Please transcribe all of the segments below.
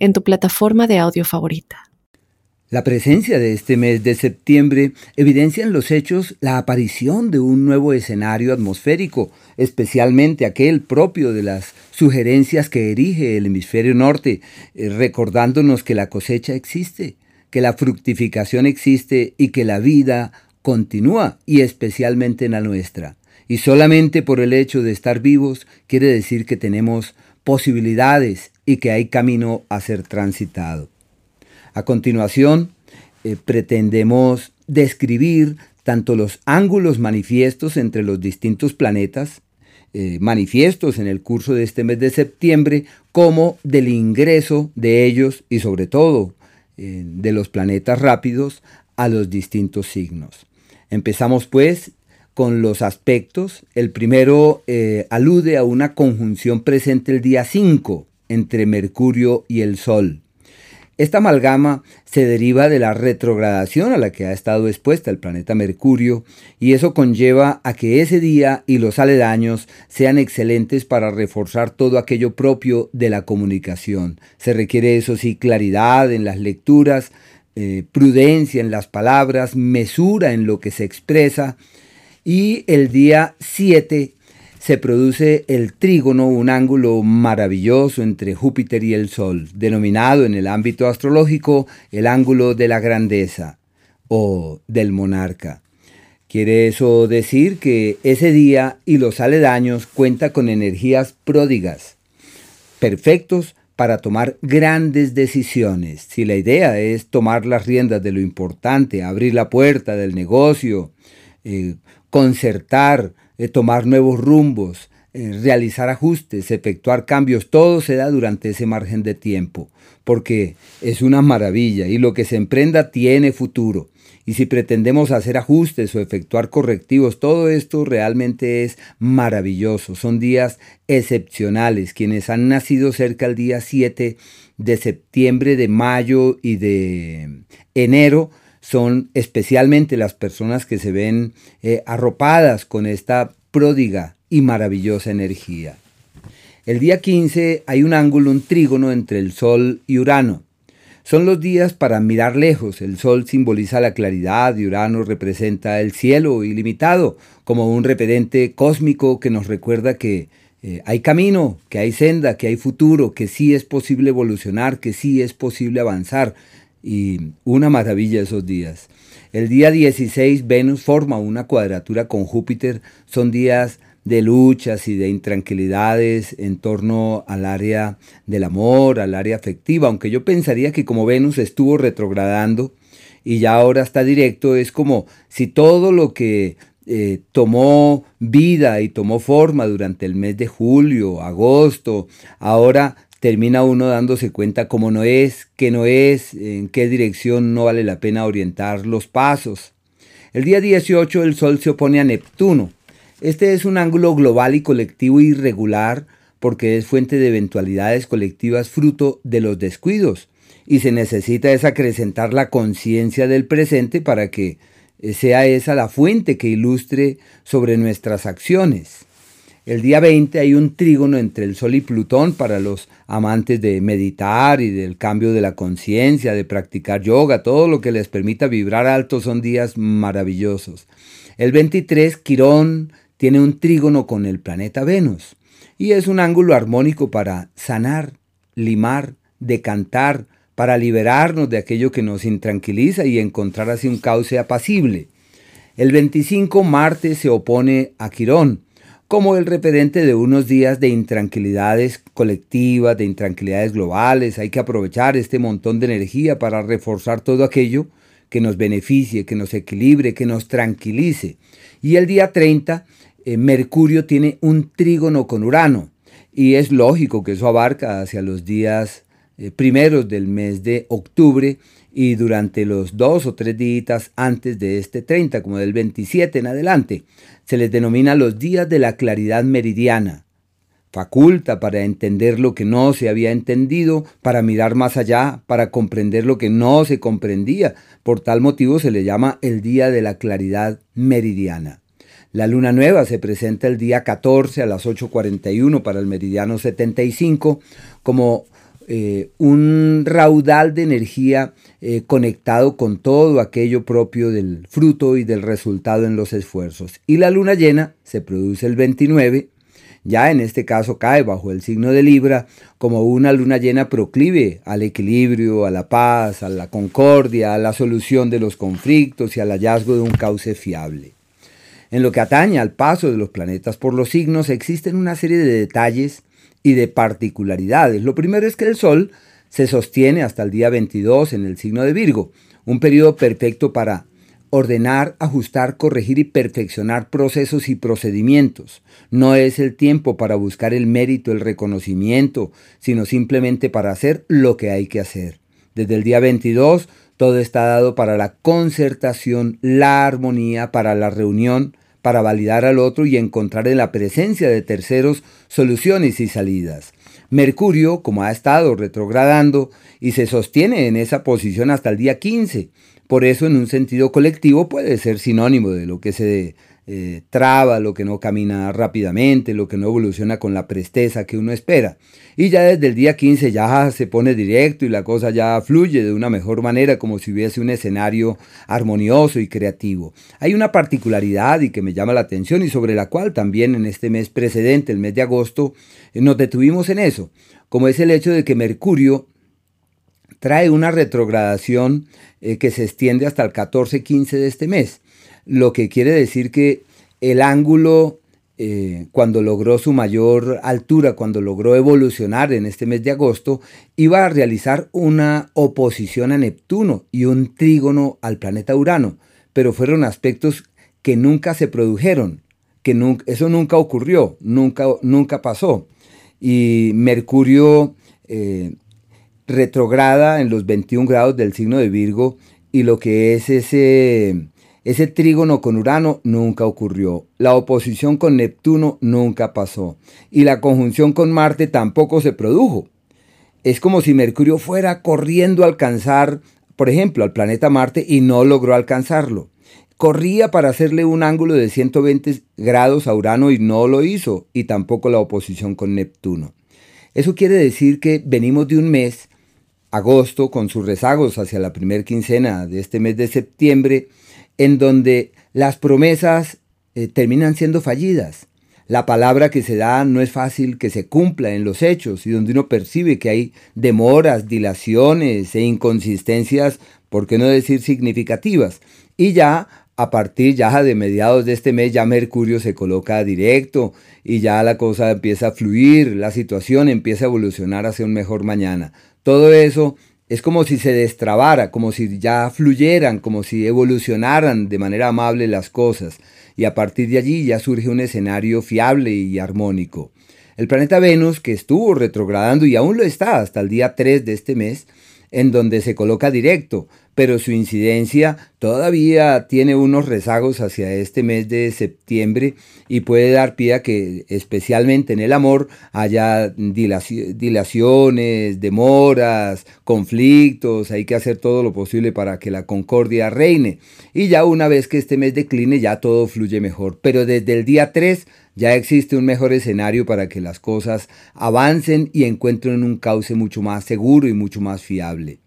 en tu plataforma de audio favorita. La presencia de este mes de septiembre evidencia en los hechos la aparición de un nuevo escenario atmosférico, especialmente aquel propio de las sugerencias que erige el hemisferio norte, eh, recordándonos que la cosecha existe, que la fructificación existe y que la vida continúa, y especialmente en la nuestra. Y solamente por el hecho de estar vivos quiere decir que tenemos posibilidades y que hay camino a ser transitado. A continuación, eh, pretendemos describir tanto los ángulos manifiestos entre los distintos planetas, eh, manifiestos en el curso de este mes de septiembre, como del ingreso de ellos y sobre todo eh, de los planetas rápidos a los distintos signos. Empezamos pues con los aspectos. El primero alude a una conjunción presente el día 5 entre Mercurio y el Sol. Esta amalgama se deriva de la retrogradación a la que ha estado expuesta el planeta Mercurio y eso conlleva a que ese día y los aledaños sean excelentes para reforzar todo aquello propio de la comunicación. Se requiere eso sí claridad en las lecturas, eh, prudencia en las palabras, mesura en lo que se expresa y el día 7 se produce el trígono, un ángulo maravilloso entre Júpiter y el Sol, denominado en el ámbito astrológico el ángulo de la grandeza o del monarca. Quiere eso decir que ese día y los aledaños cuenta con energías pródigas, perfectos para tomar grandes decisiones. Si la idea es tomar las riendas de lo importante, abrir la puerta del negocio, eh, concertar, eh, tomar nuevos rumbos, eh, realizar ajustes, efectuar cambios, todo se da durante ese margen de tiempo, porque es una maravilla y lo que se emprenda tiene futuro. Y si pretendemos hacer ajustes o efectuar correctivos, todo esto realmente es maravilloso. Son días excepcionales. Quienes han nacido cerca del día 7 de septiembre, de mayo y de enero, son especialmente las personas que se ven eh, arropadas con esta pródiga y maravillosa energía. El día 15 hay un ángulo, un trígono entre el Sol y Urano. Son los días para mirar lejos. El Sol simboliza la claridad y Urano representa el cielo ilimitado, como un referente cósmico que nos recuerda que eh, hay camino, que hay senda, que hay futuro, que sí es posible evolucionar, que sí es posible avanzar, y una maravilla esos días. El día 16 Venus forma una cuadratura con Júpiter. Son días de luchas y de intranquilidades en torno al área del amor, al área afectiva, aunque yo pensaría que como Venus estuvo retrogradando y ya ahora está directo, es como si todo lo que eh, tomó vida y tomó forma durante el mes de julio, agosto, ahora termina uno dándose cuenta cómo no es, qué no es, en qué dirección no vale la pena orientar los pasos. El día 18 el Sol se opone a Neptuno. Este es un ángulo global y colectivo irregular porque es fuente de eventualidades colectivas fruto de los descuidos y se necesita es acrecentar la conciencia del presente para que sea esa la fuente que ilustre sobre nuestras acciones. El día 20 hay un trígono entre el Sol y Plutón para los amantes de meditar y del cambio de la conciencia, de practicar yoga, todo lo que les permita vibrar alto son días maravillosos. El 23, Quirón tiene un trígono con el planeta Venus y es un ángulo armónico para sanar, limar, decantar, para liberarnos de aquello que nos intranquiliza y encontrar así un cauce apacible. El 25, Marte se opone a Quirón como el referente de unos días de intranquilidades colectivas, de intranquilidades globales. Hay que aprovechar este montón de energía para reforzar todo aquello que nos beneficie, que nos equilibre, que nos tranquilice. Y el día 30, eh, Mercurio tiene un trígono con Urano. Y es lógico que eso abarca hacia los días eh, primeros del mes de octubre y durante los dos o tres días antes de este 30, como del 27 en adelante, se les denomina los días de la claridad meridiana. Faculta para entender lo que no se había entendido, para mirar más allá, para comprender lo que no se comprendía. Por tal motivo se le llama el día de la claridad meridiana. La luna nueva se presenta el día 14 a las 8.41 para el meridiano 75 como eh, un raudal de energía eh, conectado con todo aquello propio del fruto y del resultado en los esfuerzos. Y la luna llena se produce el 29, ya en este caso cae bajo el signo de Libra como una luna llena proclive al equilibrio, a la paz, a la concordia, a la solución de los conflictos y al hallazgo de un cauce fiable. En lo que atañe al paso de los planetas por los signos existen una serie de detalles y de particularidades. Lo primero es que el Sol se sostiene hasta el día 22 en el signo de Virgo, un periodo perfecto para ordenar, ajustar, corregir y perfeccionar procesos y procedimientos. No es el tiempo para buscar el mérito, el reconocimiento, sino simplemente para hacer lo que hay que hacer. Desde el día 22 todo está dado para la concertación, la armonía, para la reunión, para validar al otro y encontrar en la presencia de terceros soluciones y salidas. Mercurio, como ha estado retrogradando y se sostiene en esa posición hasta el día 15, por eso en un sentido colectivo puede ser sinónimo de lo que se eh, traba, lo que no camina rápidamente, lo que no evoluciona con la presteza que uno espera. Y ya desde el día 15 ya se pone directo y la cosa ya fluye de una mejor manera como si hubiese un escenario armonioso y creativo. Hay una particularidad y que me llama la atención y sobre la cual también en este mes precedente, el mes de agosto, eh, nos detuvimos en eso, como es el hecho de que Mercurio trae una retrogradación eh, que se extiende hasta el 14-15 de este mes lo que quiere decir que el ángulo, eh, cuando logró su mayor altura, cuando logró evolucionar en este mes de agosto, iba a realizar una oposición a Neptuno y un trígono al planeta Urano, pero fueron aspectos que nunca se produjeron, que eso nunca ocurrió, nunca, nunca pasó. Y Mercurio eh, retrograda en los 21 grados del signo de Virgo y lo que es ese ese trígono con Urano nunca ocurrió, la oposición con Neptuno nunca pasó y la conjunción con Marte tampoco se produjo. Es como si Mercurio fuera corriendo a alcanzar, por ejemplo, al planeta Marte y no logró alcanzarlo. Corría para hacerle un ángulo de 120 grados a Urano y no lo hizo, y tampoco la oposición con Neptuno. Eso quiere decir que venimos de un mes, agosto, con sus rezagos hacia la primera quincena de este mes de septiembre, en donde las promesas eh, terminan siendo fallidas. La palabra que se da no es fácil que se cumpla en los hechos y donde uno percibe que hay demoras, dilaciones e inconsistencias, por qué no decir significativas. Y ya a partir ya de mediados de este mes ya Mercurio se coloca directo y ya la cosa empieza a fluir, la situación empieza a evolucionar hacia un mejor mañana. Todo eso es como si se destrabara, como si ya fluyeran, como si evolucionaran de manera amable las cosas, y a partir de allí ya surge un escenario fiable y armónico. El planeta Venus, que estuvo retrogradando y aún lo está hasta el día 3 de este mes, en donde se coloca directo, pero su incidencia todavía tiene unos rezagos hacia este mes de septiembre y puede dar pie a que especialmente en el amor haya dilaciones, demoras, conflictos, hay que hacer todo lo posible para que la concordia reine. Y ya una vez que este mes decline ya todo fluye mejor, pero desde el día 3 ya existe un mejor escenario para que las cosas avancen y encuentren un cauce mucho más seguro y mucho más fiable.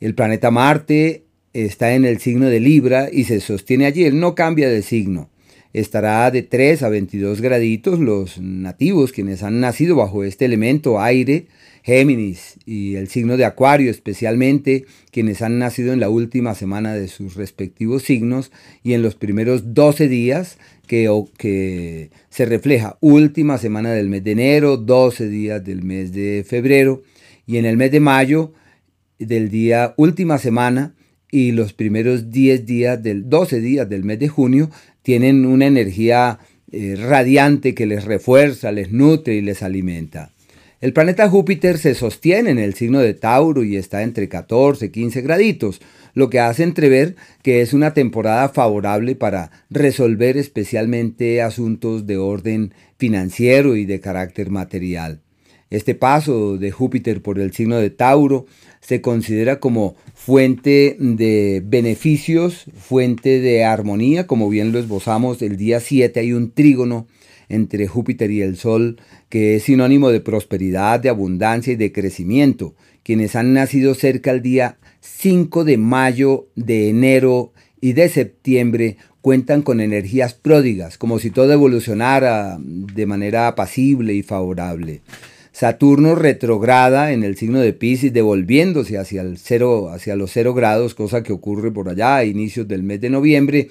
El planeta Marte está en el signo de Libra y se sostiene allí, él no cambia de signo. Estará de 3 a 22 graditos los nativos, quienes han nacido bajo este elemento aire, Géminis y el signo de Acuario especialmente, quienes han nacido en la última semana de sus respectivos signos y en los primeros 12 días que, que se refleja última semana del mes de enero, 12 días del mes de febrero y en el mes de mayo del día última semana y los primeros 10 días del 12 días del mes de junio tienen una energía eh, radiante que les refuerza, les nutre y les alimenta. El planeta Júpiter se sostiene en el signo de Tauro y está entre 14 y 15 graditos, lo que hace entrever que es una temporada favorable para resolver especialmente asuntos de orden financiero y de carácter material. Este paso de Júpiter por el signo de Tauro se considera como fuente de beneficios, fuente de armonía, como bien lo esbozamos el día 7 hay un trígono entre Júpiter y el Sol, que es sinónimo de prosperidad, de abundancia y de crecimiento. Quienes han nacido cerca al día 5 de mayo, de enero y de septiembre cuentan con energías pródigas, como si todo evolucionara de manera apacible y favorable. Saturno retrograda en el signo de Pisces, devolviéndose hacia, el cero, hacia los cero grados, cosa que ocurre por allá a inicios del mes de noviembre,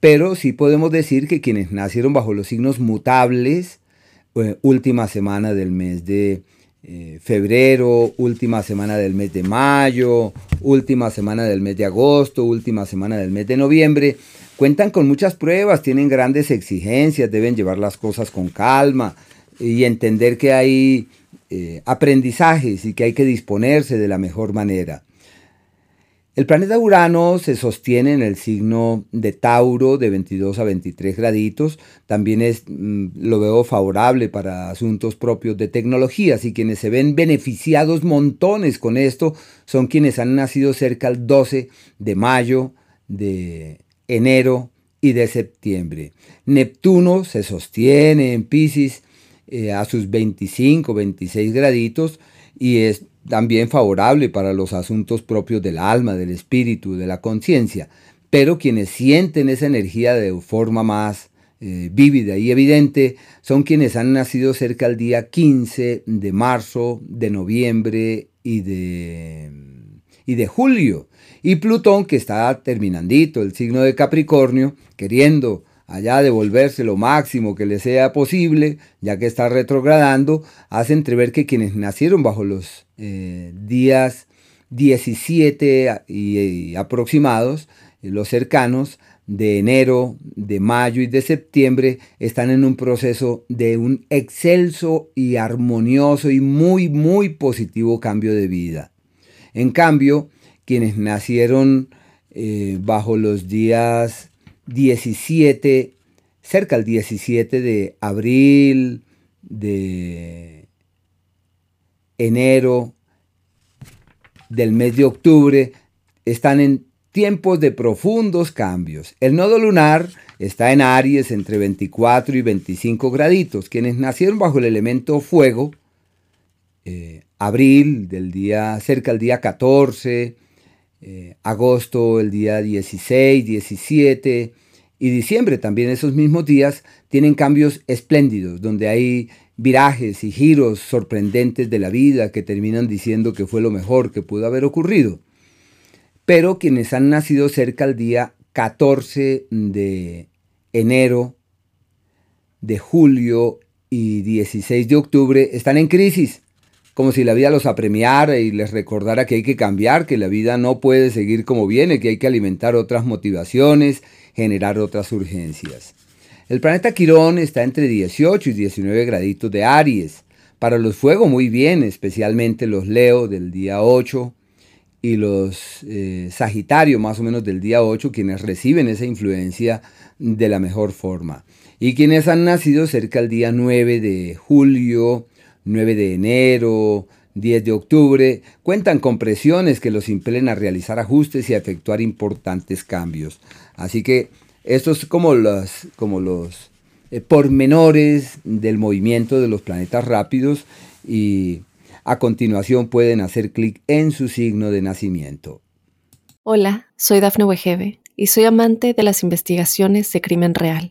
pero sí podemos decir que quienes nacieron bajo los signos mutables, eh, última semana del mes de eh, febrero, última semana del mes de mayo, última semana del mes de agosto, última semana del mes de noviembre, cuentan con muchas pruebas, tienen grandes exigencias, deben llevar las cosas con calma y entender que hay eh, aprendizajes y que hay que disponerse de la mejor manera. El planeta Urano se sostiene en el signo de Tauro de 22 a 23 graditos. También es, mm, lo veo favorable para asuntos propios de tecnologías y quienes se ven beneficiados montones con esto son quienes han nacido cerca del 12 de mayo, de enero y de septiembre. Neptuno se sostiene en Pisces eh, a sus 25, 26 graditos y es también favorable para los asuntos propios del alma, del espíritu, de la conciencia, pero quienes sienten esa energía de forma más eh, vívida y evidente son quienes han nacido cerca del día 15 de marzo, de noviembre y de, y de julio. Y Plutón, que está terminandito el signo de Capricornio, queriendo allá devolverse lo máximo que le sea posible, ya que está retrogradando, hace entrever que quienes nacieron bajo los eh, días 17 y, aproximados, eh, los cercanos, de enero, de mayo y de septiembre están en un proceso de un excelso y armonioso y muy, muy positivo cambio de vida. En cambio, quienes nacieron eh, bajo los días 17, cerca del 17 de abril, de enero, del mes de octubre, están en tiempos de profundos cambios. El nodo lunar está en Aries entre 24 y 25 graditos. Quienes nacieron bajo el elemento fuego, eh, abril, del día, cerca del día 14, eh, agosto el día 16, 17 y diciembre también esos mismos días tienen cambios espléndidos, donde hay virajes y giros sorprendentes de la vida que terminan diciendo que fue lo mejor que pudo haber ocurrido. Pero quienes han nacido cerca al día 14 de enero, de julio y 16 de octubre están en crisis como si la vida los apremiara y les recordara que hay que cambiar, que la vida no puede seguir como viene, que hay que alimentar otras motivaciones, generar otras urgencias. El planeta Quirón está entre 18 y 19 graditos de Aries. Para los fuegos muy bien, especialmente los Leo del día 8 y los eh, Sagitario más o menos del día 8, quienes reciben esa influencia de la mejor forma. Y quienes han nacido cerca del día 9 de julio, 9 de enero, 10 de octubre, cuentan con presiones que los impelen a realizar ajustes y a efectuar importantes cambios. Así que estos es como los, como los eh, pormenores del movimiento de los planetas rápidos y a continuación pueden hacer clic en su signo de nacimiento. Hola, soy Dafne Wegebe y soy amante de las investigaciones de crimen real.